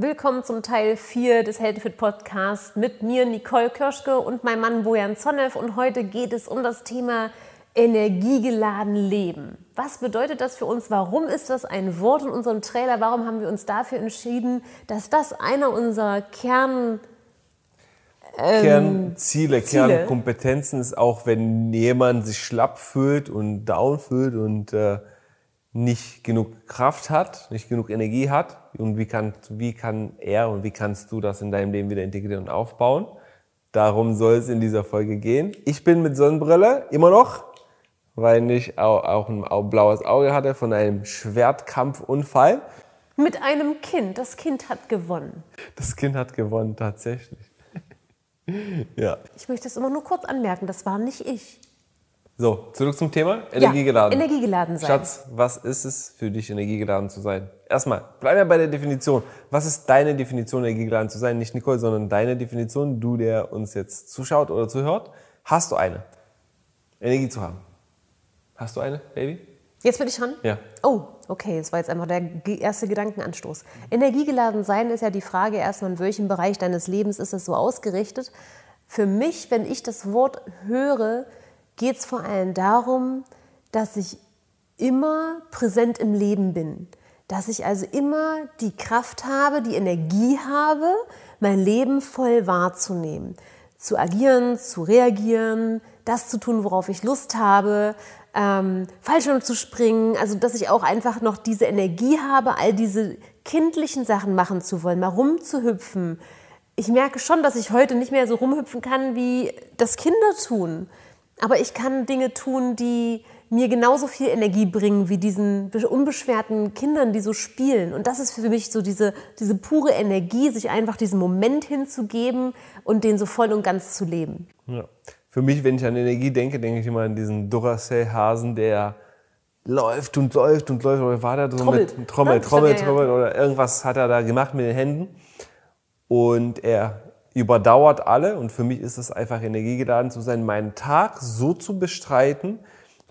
Willkommen zum Teil 4 des Healthy Fit Podcasts mit mir, Nicole Kirschke und meinem Mann Bojan Zonev. Und heute geht es um das Thema energiegeladen leben. Was bedeutet das für uns? Warum ist das ein Wort in unserem Trailer? Warum haben wir uns dafür entschieden, dass das einer unserer Kern ähm, Kernziele, Ziele. Kernkompetenzen ist auch, wenn jemand sich schlapp fühlt und down fühlt und äh, nicht genug Kraft hat, nicht genug Energie hat und wie kann, wie kann er und wie kannst du das in deinem Leben wieder integrieren und aufbauen. Darum soll es in dieser Folge gehen. Ich bin mit Sonnenbrille immer noch, weil ich auch, auch ein blaues Auge hatte von einem Schwertkampfunfall. Mit einem Kind. Das Kind hat gewonnen. Das Kind hat gewonnen, tatsächlich. ja. Ich möchte es immer nur kurz anmerken, das war nicht ich. So, zurück zum Thema. Energiegeladen. Ja, energiegeladen sein. Schatz, was ist es für dich, energiegeladen zu sein? Erstmal, bleib ja bei der Definition. Was ist deine Definition, energiegeladen zu sein? Nicht Nicole, sondern deine Definition, du, der uns jetzt zuschaut oder zuhört. Hast du eine? Energie zu haben. Hast du eine, Baby? Jetzt bin ich dran? Ja. Oh, okay, das war jetzt einfach der erste Gedankenanstoß. Energiegeladen sein ist ja die Frage erstmal, in welchem Bereich deines Lebens ist es so ausgerichtet. Für mich, wenn ich das Wort höre, geht es vor allem darum, dass ich immer präsent im Leben bin. Dass ich also immer die Kraft habe, die Energie habe, mein Leben voll wahrzunehmen. Zu agieren, zu reagieren, das zu tun, worauf ich Lust habe, ähm, Fallschirm zu springen. Also, dass ich auch einfach noch diese Energie habe, all diese kindlichen Sachen machen zu wollen, mal rumzuhüpfen. Ich merke schon, dass ich heute nicht mehr so rumhüpfen kann, wie das Kinder tun. Aber ich kann Dinge tun, die mir genauso viel Energie bringen wie diesen unbeschwerten Kindern, die so spielen. Und das ist für mich so diese, diese pure Energie, sich einfach diesen Moment hinzugeben und den so voll und ganz zu leben. Ja. Für mich, wenn ich an Energie denke, denke ich immer an diesen Duracell-Hasen, der läuft und läuft und läuft. Oder war der so trommelt. mit Trommel, Trommel, Trommel oder irgendwas hat er da gemacht mit den Händen. Und er überdauert alle und für mich ist es einfach energiegeladen zu sein, meinen Tag so zu bestreiten,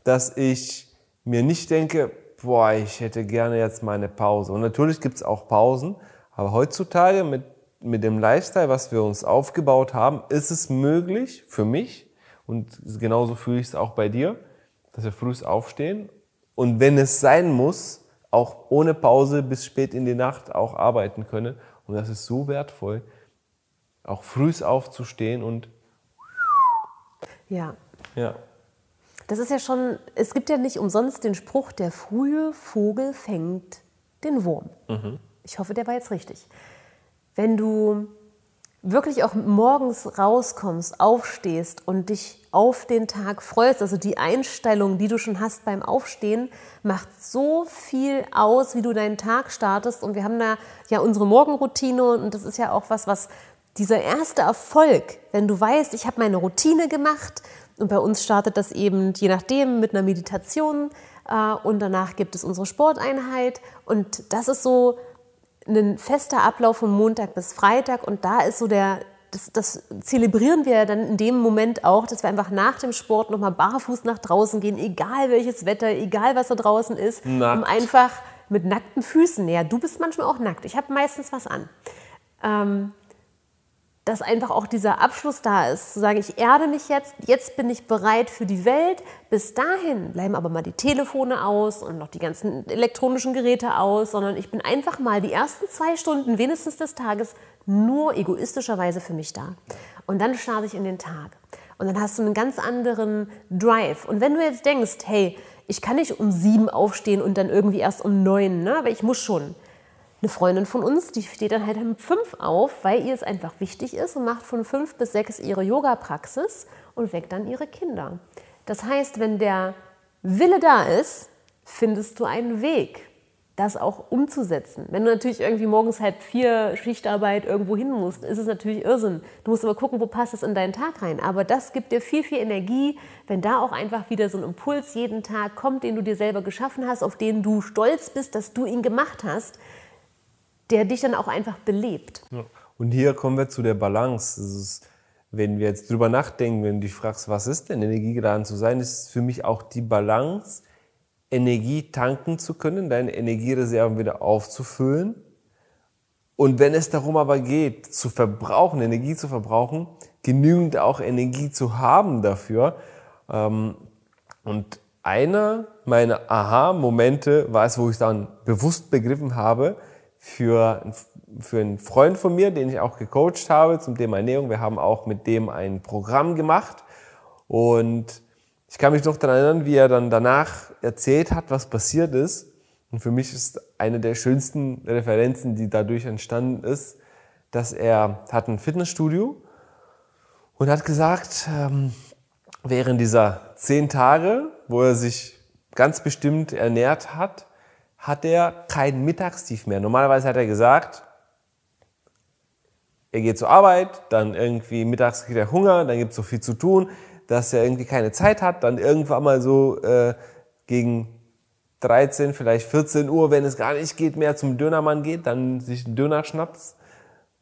dass ich mir nicht denke, boah, ich hätte gerne jetzt meine Pause. Und natürlich gibt es auch Pausen, aber heutzutage mit, mit dem Lifestyle, was wir uns aufgebaut haben, ist es möglich für mich und genauso fühle ich es auch bei dir, dass wir früh aufstehen und wenn es sein muss, auch ohne Pause bis spät in die Nacht auch arbeiten können. Und das ist so wertvoll, auch früh aufzustehen und ja. Ja. Das ist ja schon, es gibt ja nicht umsonst den Spruch, der frühe Vogel fängt den Wurm. Mhm. Ich hoffe, der war jetzt richtig. Wenn du wirklich auch morgens rauskommst, aufstehst und dich auf den Tag freust, also die Einstellung, die du schon hast beim Aufstehen, macht so viel aus, wie du deinen Tag startest. Und wir haben da ja unsere Morgenroutine und das ist ja auch was, was dieser erste Erfolg, wenn du weißt, ich habe meine Routine gemacht und bei uns startet das eben je nachdem mit einer Meditation äh, und danach gibt es unsere Sporteinheit und das ist so ein fester Ablauf von Montag bis Freitag und da ist so der, das, das zelebrieren wir dann in dem Moment auch, dass wir einfach nach dem Sport nochmal barfuß nach draußen gehen, egal welches Wetter, egal was da draußen ist, Nackt. um einfach mit nackten Füßen, ja, du bist manchmal auch nackt, ich habe meistens was an. Ähm, dass einfach auch dieser Abschluss da ist, zu sagen, ich erde mich jetzt, jetzt bin ich bereit für die Welt. Bis dahin bleiben aber mal die Telefone aus und noch die ganzen elektronischen Geräte aus, sondern ich bin einfach mal die ersten zwei Stunden wenigstens des Tages nur egoistischerweise für mich da. Und dann starte ich in den Tag. Und dann hast du einen ganz anderen Drive. Und wenn du jetzt denkst, hey, ich kann nicht um sieben aufstehen und dann irgendwie erst um neun, ne? aber ich muss schon eine Freundin von uns, die steht dann halt um fünf auf, weil ihr es einfach wichtig ist und macht von fünf bis sechs ihre Yoga-Praxis und weckt dann ihre Kinder. Das heißt, wenn der Wille da ist, findest du einen Weg, das auch umzusetzen. Wenn du natürlich irgendwie morgens halb vier Schichtarbeit irgendwo hin musst, ist es natürlich Irrsinn. Du musst aber gucken, wo passt es in deinen Tag rein. Aber das gibt dir viel, viel Energie, wenn da auch einfach wieder so ein Impuls jeden Tag kommt, den du dir selber geschaffen hast, auf den du stolz bist, dass du ihn gemacht hast der dich dann auch einfach belebt. Ja. Und hier kommen wir zu der Balance. Ist, wenn wir jetzt drüber nachdenken, wenn du dich fragst, was ist denn energiegeladen zu sein, ist für mich auch die Balance, Energie tanken zu können, deine Energiereserven wieder aufzufüllen Und wenn es darum aber geht, zu verbrauchen, Energie zu verbrauchen, genügend auch Energie zu haben dafür. Ähm, und einer meiner Aha-Momente war es, wo ich dann bewusst begriffen habe, für, für einen Freund von mir, den ich auch gecoacht habe zum Thema Ernährung. Wir haben auch mit dem ein Programm gemacht und ich kann mich noch daran erinnern, wie er dann danach erzählt hat, was passiert ist. Und für mich ist eine der schönsten Referenzen, die dadurch entstanden ist, dass er hat ein Fitnessstudio und hat gesagt, ähm, während dieser zehn Tage, wo er sich ganz bestimmt ernährt hat, hat er kein Mittagstief mehr. Normalerweise hat er gesagt, er geht zur Arbeit, dann irgendwie mittags kriegt er Hunger, dann gibt es so viel zu tun, dass er irgendwie keine Zeit hat, dann irgendwann mal so äh, gegen 13, vielleicht 14 Uhr, wenn es gar nicht geht, mehr zum Dönermann geht, dann sich einen Döner schnappt,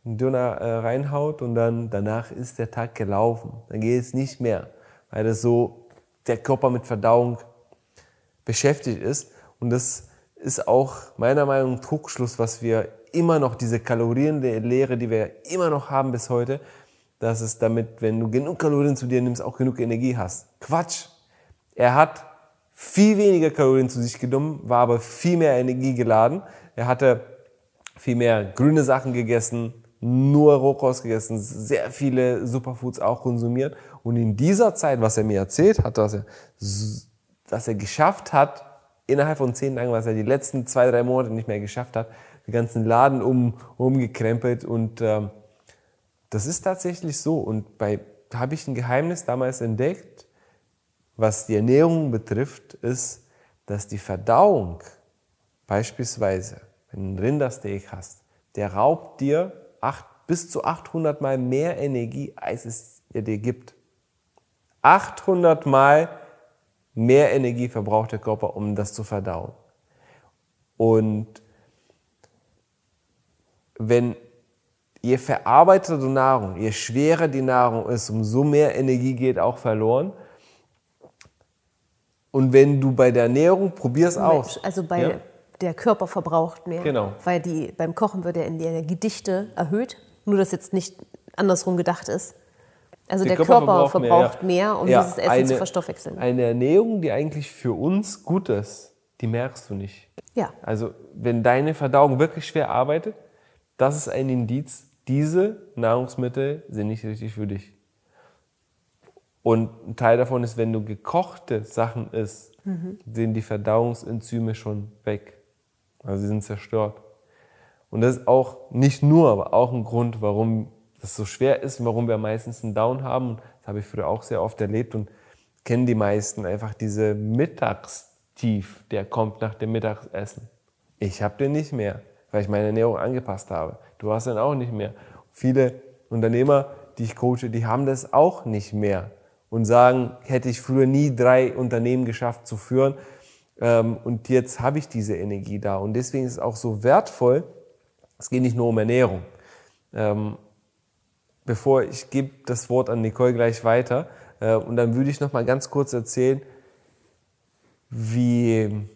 einen Döner äh, reinhaut und dann danach ist der Tag gelaufen. Dann geht es nicht mehr, weil das so der Körper mit Verdauung beschäftigt ist und das ist auch meiner Meinung nach Trugschluss, was wir immer noch, diese Kalorienlehre, die wir immer noch haben bis heute, dass es damit, wenn du genug Kalorien zu dir nimmst, auch genug Energie hast. Quatsch! Er hat viel weniger Kalorien zu sich genommen, war aber viel mehr Energie geladen. Er hatte viel mehr grüne Sachen gegessen, nur Rohkost gegessen, sehr viele Superfoods auch konsumiert. Und in dieser Zeit, was er mir erzählt hat, dass er, was er geschafft hat, innerhalb von zehn Tagen, was er die letzten zwei, drei Monate nicht mehr geschafft hat, den ganzen Laden um, umgekrempelt und ähm, das ist tatsächlich so. Und bei, da habe ich ein Geheimnis damals entdeckt, was die Ernährung betrifft, ist, dass die Verdauung, beispielsweise, wenn du einen Rindersteak hast, der raubt dir acht, bis zu 800 Mal mehr Energie, als es dir gibt. 800 Mal mehr Energie verbraucht der Körper, um das zu verdauen. Und wenn je verarbeitete Nahrung, je schwerer die Nahrung ist, umso mehr Energie geht auch verloren. Und wenn du bei der Ernährung probierst aus. Also bei ja? der Körper verbraucht mehr. Genau. Weil die, beim Kochen wird ja die Energiedichte erhöht. Nur, dass jetzt nicht andersrum gedacht ist. Also der, der, Körper, Körper verbraucht, mehr, ja. mehr, um ja, dieses Essen eine, zu verstoffwechseln. Eine Ernährung, die eigentlich für uns gut ist, die merkst du nicht. Ja. Also wenn deine Verdauung wirklich schwer arbeitet, das ist ein Indiz, diese Nahrungsmittel sind nicht richtig für dich. Und ein Teil davon ist, wenn du gekochte Sachen isst, mhm. sind die Verdauungsenzyme schon weg. Also sie sind zerstört. Und das ist auch nicht nur, aber auch ein Grund, warum das so schwer ist warum wir meistens einen Down haben. Das habe ich früher auch sehr oft erlebt und kennen die meisten einfach diese Mittagstief, der kommt nach dem Mittagessen. Ich habe den nicht mehr, weil ich meine Ernährung angepasst habe. Du hast den auch nicht mehr. Viele Unternehmer, die ich coache, die haben das auch nicht mehr und sagen, hätte ich früher nie drei Unternehmen geschafft zu führen ähm, und jetzt habe ich diese Energie da. Und deswegen ist es auch so wertvoll, es geht nicht nur um Ernährung. Bevor ich gebe das Wort an Nicole gleich weiter. Äh, und dann würde ich noch mal ganz kurz erzählen, wie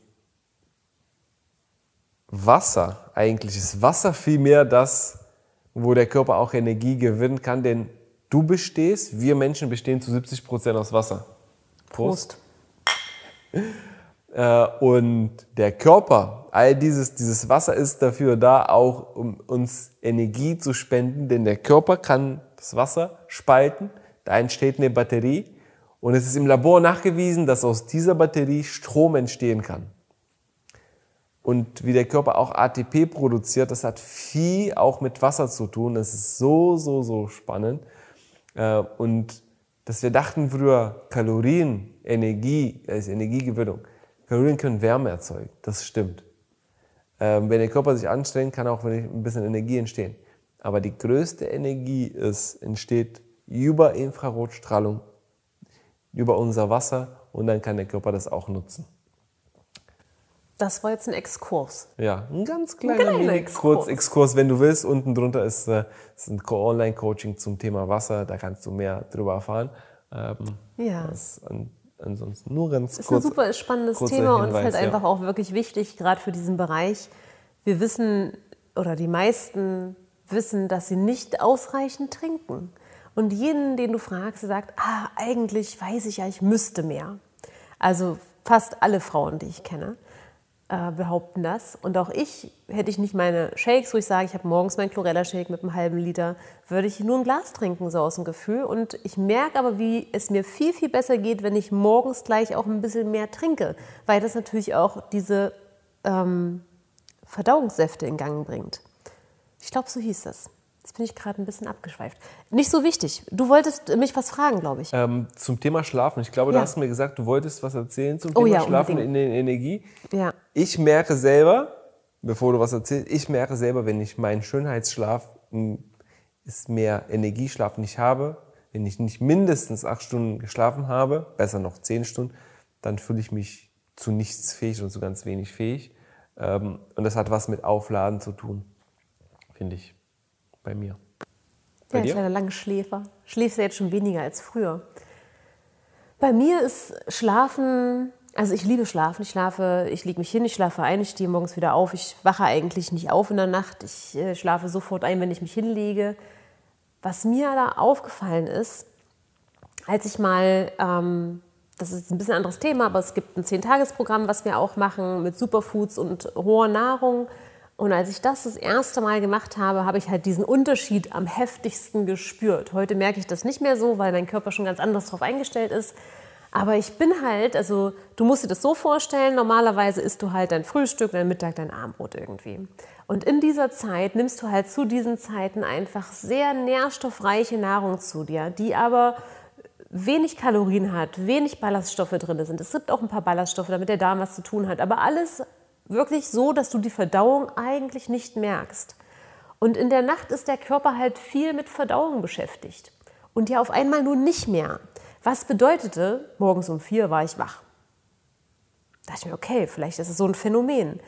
Wasser eigentlich ist. Wasser vielmehr das, wo der Körper auch Energie gewinnen kann, denn du bestehst, wir Menschen bestehen zu 70 Prozent aus Wasser. Prost. Prost. Äh, und der Körper, all dieses, dieses Wasser ist dafür da, auch um uns Energie zu spenden, denn der Körper kann das Wasser spalten, da entsteht eine Batterie und es ist im Labor nachgewiesen, dass aus dieser Batterie Strom entstehen kann. Und wie der Körper auch ATP produziert, das hat viel auch mit Wasser zu tun. Das ist so, so, so spannend. Äh, und dass wir dachten früher, Kalorien, Energie, ist Energiegewinnung. Kalorien können Wärme erzeugen, das stimmt. Ähm, wenn der Körper sich anstrengt, kann auch ein bisschen Energie entstehen. Aber die größte Energie ist, entsteht über Infrarotstrahlung, über unser Wasser und dann kann der Körper das auch nutzen. Das war jetzt ein Exkurs. Ja, ein ganz kleiner ein Exkurs. Exkurs. Wenn du willst, unten drunter ist, äh, ist ein Online-Coaching zum Thema Wasser. Da kannst du mehr drüber erfahren. Ähm, ja. Das, ansonsten nur ganz kurz. Ist ein super spannendes Thema Hinweis, und ist halt ja. einfach auch wirklich wichtig, gerade für diesen Bereich. Wir wissen oder die meisten wissen, dass sie nicht ausreichend trinken. Und jeden, den du fragst, sagt, ah, eigentlich weiß ich ja, ich müsste mehr. Also fast alle Frauen, die ich kenne, äh, behaupten das. Und auch ich, hätte ich nicht meine Shakes, wo ich sage, ich habe morgens meinen Chlorella-Shake mit einem halben Liter, würde ich nur ein Glas trinken, so aus dem Gefühl. Und ich merke aber, wie es mir viel, viel besser geht, wenn ich morgens gleich auch ein bisschen mehr trinke, weil das natürlich auch diese ähm, Verdauungssäfte in Gang bringt. Ich glaube, so hieß das. Jetzt bin ich gerade ein bisschen abgeschweift. Nicht so wichtig. Du wolltest mich was fragen, glaube ich. Ähm, zum Thema Schlafen. Ich glaube, Ja. du hast mir gesagt, du wolltest was erzählen zum Oh Thema ja, Schlafen in unbedingt. der Energie. Ja. Ich merke selber, bevor du was erzählst, ich merke selber, wenn ich meinen Schönheitsschlaf, ist mehr Energieschlaf nicht habe, wenn ich nicht mindestens acht Stunden geschlafen habe, besser noch zehn Stunden, dann fühle ich mich zu nichts fähig und zu ganz wenig fähig. Ähm, und das hat was mit Aufladen zu tun, finde ich, bei mir. Bei Ja, ich dir? leider lange Schläfer. Schläfst ja jetzt schon weniger als früher. Bei mir ist Schlafen, also ich liebe Schlafen. Ich schlafe, ich lege mich hin, ich schlafe ein, ich stehe morgens wieder auf. Ich wache eigentlich nicht auf in der Nacht. Ich äh, schlafe sofort ein, wenn ich mich hinlege. Was mir da aufgefallen ist, als ich mal, ähm, das ist ein bisschen ein anderes Thema, aber es gibt ein Zehntagesprogramm, was wir auch machen mit Superfoods und hoher Nahrung. Und als ich das das erste Mal gemacht habe, habe ich halt diesen Unterschied am heftigsten gespürt. Heute merke ich das nicht mehr so, weil mein Körper schon ganz anders darauf eingestellt ist. Aber ich bin halt, also du musst dir das so vorstellen, normalerweise isst du halt dein Frühstück, dein Mittag, dein Abendbrot irgendwie. Und in dieser Zeit nimmst du halt zu diesen Zeiten einfach sehr nährstoffreiche Nahrung zu dir, die aber wenig Kalorien hat, wenig Ballaststoffe drin sind. Es gibt auch ein paar Ballaststoffe, damit der Darm was zu tun hat, aber alles wirklich so, dass du die Verdauung eigentlich nicht merkst. Und in der Nacht ist der Körper halt viel mit Verdauung beschäftigt. Und ja auf einmal nun nicht mehr. Was bedeutete, morgens um vier war ich wach. Da dachte ich mir, okay, vielleicht ist es so ein Phänomen.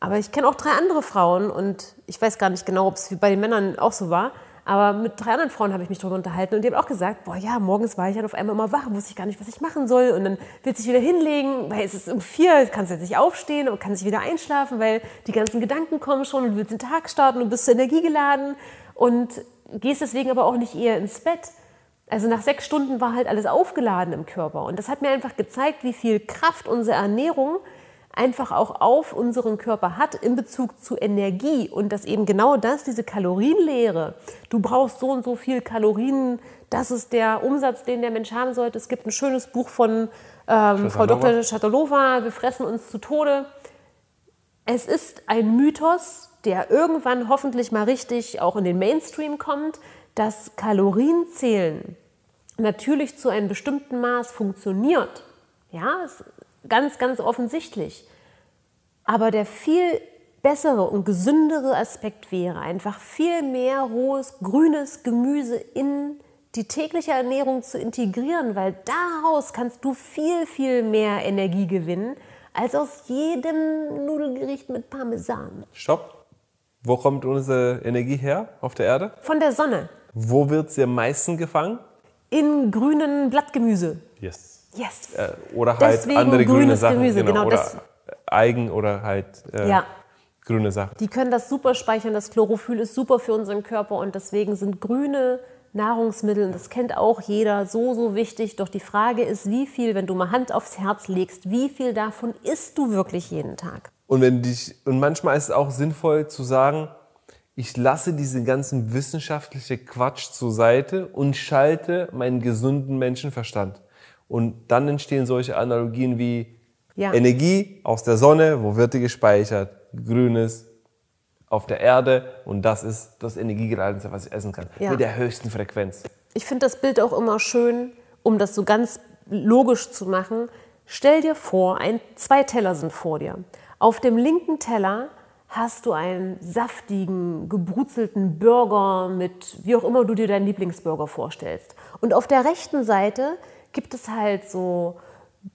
Aber ich kenne auch drei andere Frauen und ich weiß gar nicht genau, ob es bei den Männern auch so war. Aber mit drei anderen Frauen habe ich mich darüber unterhalten und die haben auch gesagt, boah ja, morgens war ich halt auf einmal immer wach, wusste ich gar nicht, was ich machen soll. Und dann willst du dich wieder hinlegen, weil es ist um vier, kannst jetzt nicht aufstehen und kannst wieder einschlafen, weil die ganzen Gedanken kommen schon und du willst den Tag starten und bist zur Energie geladen und gehst deswegen aber auch nicht eher ins Bett. Also nach sechs Stunden war halt alles aufgeladen im Körper. Und das hat mir einfach gezeigt, wie viel Kraft unsere Ernährung einfach auch auf unseren Körper hat in Bezug zu Energie. Und dass eben genau das, diese Kalorienlehre, du brauchst so und so viel Kalorien, das ist der Umsatz, den der Mensch haben sollte. Es gibt ein schönes Buch von ähm, Frau. Dr. Schatalova, wir fressen uns zu Tode. Es ist ein Mythos, der irgendwann hoffentlich mal richtig auch in den Mainstream kommt, dass Kalorienzählen natürlich zu einem bestimmten Maß funktioniert. Ja, ist ganz, ganz offensichtlich. Aber der viel bessere und gesündere Aspekt wäre, einfach viel mehr rohes, grünes Gemüse in die tägliche Ernährung zu integrieren, weil daraus kannst du viel, viel mehr Energie gewinnen, als aus jedem Nudelgericht mit Parmesan. Stopp. Wo kommt unsere Energie her auf der Erde? Von der Sonne. Wo wird sie am meisten gefangen? In grünen Blattgemüse. Yes. Yes. Äh, oder halt Deswegen andere grüne Sachen. Gemüse, genau, oder das- Eigen oder halt äh, Ja. grüne Sachen. Die können das super speichern. Das Chlorophyll ist super für unseren Körper und deswegen sind grüne Nahrungsmittel, und das kennt auch jeder, so, so wichtig. Doch die Frage ist, wie viel, wenn du mal Hand aufs Herz legst, wie viel davon isst du wirklich jeden Tag? Und wenn dich und manchmal ist es auch sinnvoll zu sagen, ich lasse diesen ganzen wissenschaftliche Quatsch zur Seite und schalte meinen gesunden Menschenverstand. Und dann entstehen solche Analogien wie Ja. Energie aus der Sonne, wo wird die gespeichert? Grünes auf der Erde und das ist das Energiegeleitete, was ich essen kann. Ja. Mit der höchsten Frequenz. Ich finde das Bild auch immer schön, um das so ganz logisch zu machen. Stell dir vor, ein, zwei Teller sind vor dir. Auf dem linken Teller hast du einen saftigen, gebrutzelten Burger mit, wie auch immer du dir deinen Lieblingsburger vorstellst. Und auf der rechten Seite gibt es halt so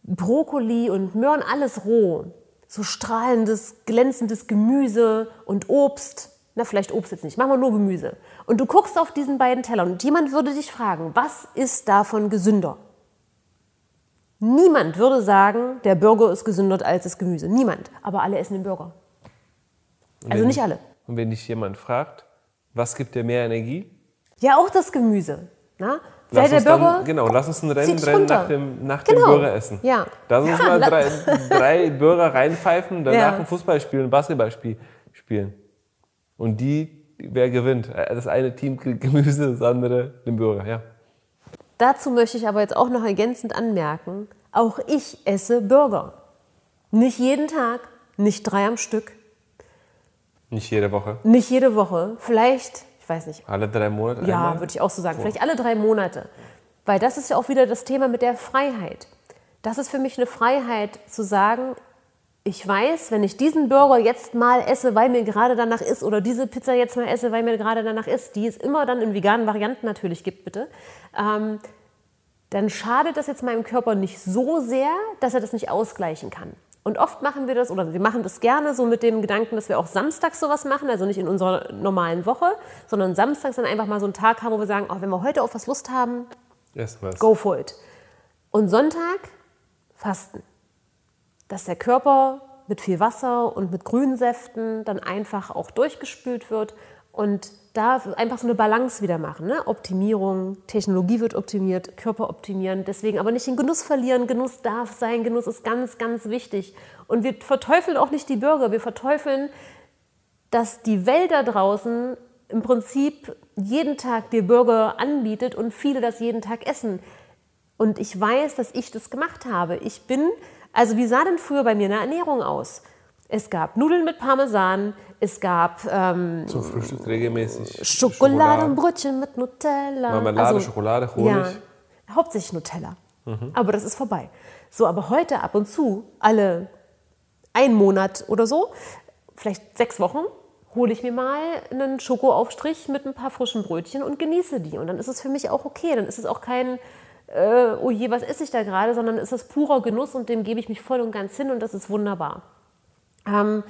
Brokkoli und Möhren, alles roh. So strahlendes, glänzendes Gemüse und Obst. Na, vielleicht Obst jetzt nicht, machen wir nur Gemüse. Und du guckst auf diesen beiden Tellern und jemand würde dich fragen, was ist davon gesünder? Niemand würde sagen, der Burger ist gesünder als das Gemüse. Niemand. Aber alle essen den Burger. Also nicht alle. Und wenn dich jemand fragt, was gibt dir mehr Energie? Ja, auch das Gemüse. Na? Lass der uns Burger dann, genau, lass uns ein Rennen, Rennen nach dem, nach Genau. dem Burger essen. Ja. Lass uns mal drei, drei Burger reinpfeifen und danach Ja. ein Fußballspiel, ein Basketballspiel spielen. Und die, wer gewinnt? Das eine Team kriegt Gemüse, das andere den Burger, ja. Dazu möchte ich aber jetzt auch noch ergänzend anmerken, auch ich esse Burger. Nicht jeden Tag, nicht drei am Stück, Nicht jede Woche. nicht jede Woche, vielleicht, ich weiß nicht, Alle drei Monate ja, einmal? würde ich auch so sagen, vielleicht alle drei Monate. Weil das ist ja auch wieder das Thema mit der Freiheit. Das ist für mich eine Freiheit zu sagen, ich weiß, wenn ich diesen Burger jetzt mal esse, weil mir gerade danach ist, oder diese Pizza jetzt mal esse, weil mir gerade danach ist, die es immer dann in veganen Varianten natürlich gibt, bitte, ähm, dann schadet das jetzt meinem Körper nicht so sehr, dass er das nicht ausgleichen kann. Und oft machen wir das, oder wir machen das gerne so mit dem Gedanken, dass wir auch samstags sowas machen, also nicht in unserer normalen Woche, sondern samstags dann einfach mal so einen Tag haben, wo wir sagen, oh, wenn wir heute auf was Lust haben, wir's. go for it. Und Sonntag fasten. Dass der Körper mit viel Wasser und mit Grünsäften dann einfach auch durchgespült wird und da einfach so eine Balance wieder machen. Ne? Optimierung, Technologie wird optimiert, Körper optimieren, deswegen aber nicht den Genuss verlieren. Genuss darf sein, Genuss ist ganz, ganz wichtig. Und wir verteufeln auch nicht die Bürger, wir verteufeln dass die Welt da draußen im Prinzip jeden Tag dir Burger anbietet und viele das jeden Tag essen. Und ich weiß, dass ich das gemacht habe. Ich bin, also wie sah denn früher bei mir eine Ernährung aus? Es gab Nudeln mit Parmesan, es gab ähm, Zum Frühstück regelmäßig. Schokolade und Brötchen mit Nutella. Also, Marmelade, Schokolade, Honig. Ja, hauptsächlich Nutella. Aber das ist vorbei. So, aber heute ab und zu, alle einen Monat oder so, vielleicht sechs Wochen, hole ich mir mal einen Schokoaufstrich mit ein paar frischen Brötchen und genieße die. Und dann ist es für mich auch okay. Dann ist es auch kein, äh, oh je, was esse ich da gerade, sondern ist es purer Genuss und dem gebe ich mich voll und ganz hin und das ist wunderbar. Ähm,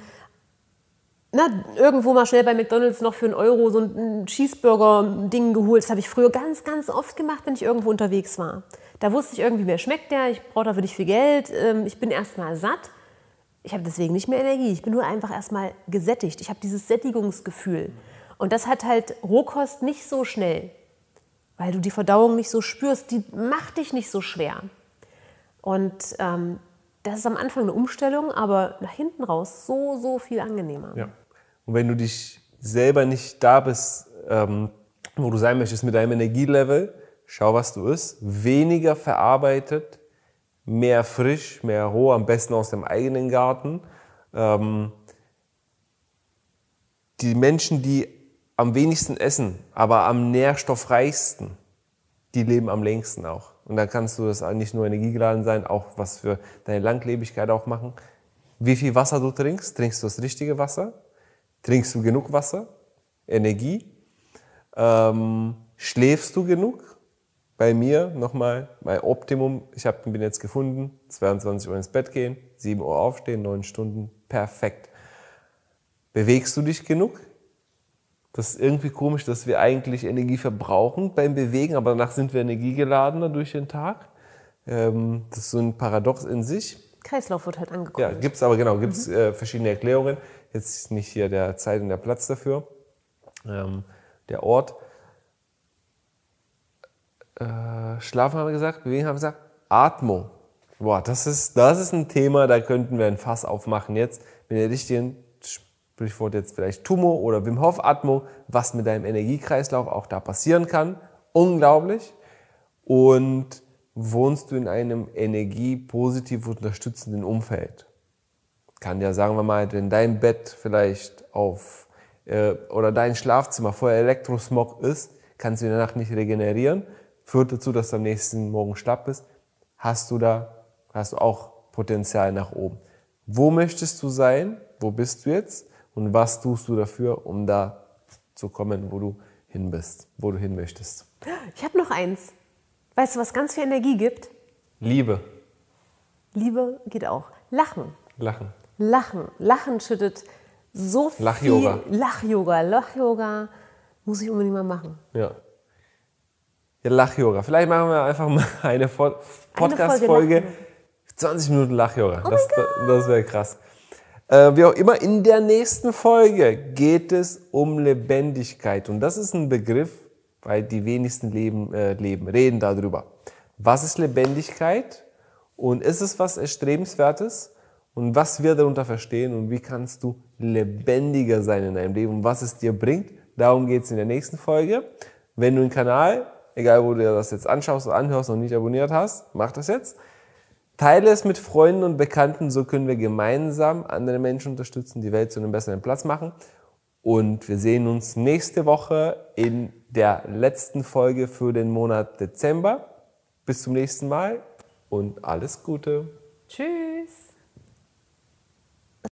na, irgendwo mal schnell bei McDonalds noch für einen Euro so ein Cheeseburger-Ding geholt. Das habe ich früher ganz, ganz oft gemacht, wenn ich irgendwo unterwegs war. Da wusste ich irgendwie, mir schmeckt der, ich brauche dafür nicht viel Geld, ähm, ich bin erstmal satt. Ich habe deswegen nicht mehr Energie. Ich bin nur einfach erstmal gesättigt. Ich habe dieses Sättigungsgefühl. Und das hat halt Rohkost nicht so schnell, weil du die Verdauung nicht so spürst. Die macht dich nicht so schwer. Und ähm, das ist am Anfang eine Umstellung, aber nach hinten raus so, so viel angenehmer. Ja. Und wenn du dich selber nicht da bist, ähm, wo du sein möchtest mit deinem Energielevel, schau, was du isst. Weniger verarbeitet, mehr frisch, mehr roh, am besten aus dem eigenen Garten. Ähm, die Menschen, die am wenigsten essen, aber am nährstoffreichsten, die leben am längsten auch. Und da kannst du das nicht nur energiegeladen sein, auch was für deine Langlebigkeit auch machen. Wie viel Wasser du trinkst? Trinkst du das richtige Wasser? Trinkst du genug Wasser? Energie? Ähm, schläfst du genug? Bei mir nochmal, mein Optimum, ich hab, bin jetzt gefunden, 22 Uhr ins Bett gehen, 7 Uhr aufstehen, 9 Stunden, perfekt. Bewegst du dich genug? Das ist irgendwie komisch, dass wir eigentlich Energie verbrauchen beim Bewegen, aber danach sind wir energiegeladener durch den Tag. Ähm, das ist so ein Paradox in sich. Kreislauf wird halt Ja, angekurbelt. gibt es aber genau, gibt es äh, verschiedene Erklärungen. Jetzt ist nicht hier der Zeit und der Platz dafür. Ähm, der Ort. Äh, Schlafen haben wir gesagt, bewegen haben wir gesagt, Atmung. Boah, das ist, das ist ein Thema, da könnten wir ein Fass aufmachen jetzt mit der richtigen Sprichwort jetzt vielleicht Tumo oder Wim Hof Atmung, was mit deinem Energiekreislauf auch da passieren kann. Unglaublich. Und wohnst du in einem energiepositiv unterstützenden Umfeld? Kann ja, sagen wir mal, wenn dein Bett vielleicht auf äh, oder dein Schlafzimmer voller Elektrosmog ist, kannst du in der Nacht nicht regenerieren, führt dazu, dass du am nächsten Morgen schlapp bist. Hast du da, hast du auch Potenzial nach oben. Wo möchtest du sein? Wo bist du jetzt? Und was tust du dafür, um da zu kommen, wo du hin bist, wo du hin möchtest? Ich habe noch eins. Weißt du, was ganz viel Energie gibt? Liebe, Liebe geht auch. Lachen. Lachen. Lachen. Lachen schüttet so viel. Lach-Yoga. Lach-Yoga. Lach-Yoga muss ich unbedingt mal machen. Ja. Ja, Lach-Yoga. Vielleicht machen wir einfach mal eine Pod- Eine Folge Podcast-Folge. Lach-Yoga. 20 Minuten Lach-Yoga. das das wäre krass. Äh, wie auch immer, in der nächsten Folge geht es um Lebendigkeit. Und das ist ein Begriff, weil die wenigsten leben, äh, leben, reden darüber. Was ist Lebendigkeit? Und ist es was Erstrebenswertes? Und was wir darunter verstehen? Und wie kannst du lebendiger sein in deinem Leben? Und was es dir bringt? Darum geht es in der nächsten Folge. Wenn du den Kanal, egal wo du das jetzt anschaust oder anhörst, noch nicht abonniert hast, mach das jetzt. Teile es mit Freunden und Bekannten, so können wir gemeinsam andere Menschen unterstützen, die Welt zu einem besseren Platz machen. Und wir sehen uns nächste Woche in der letzten Folge für den Monat Dezember. Bis zum nächsten Mal und alles Gute. Tschüss.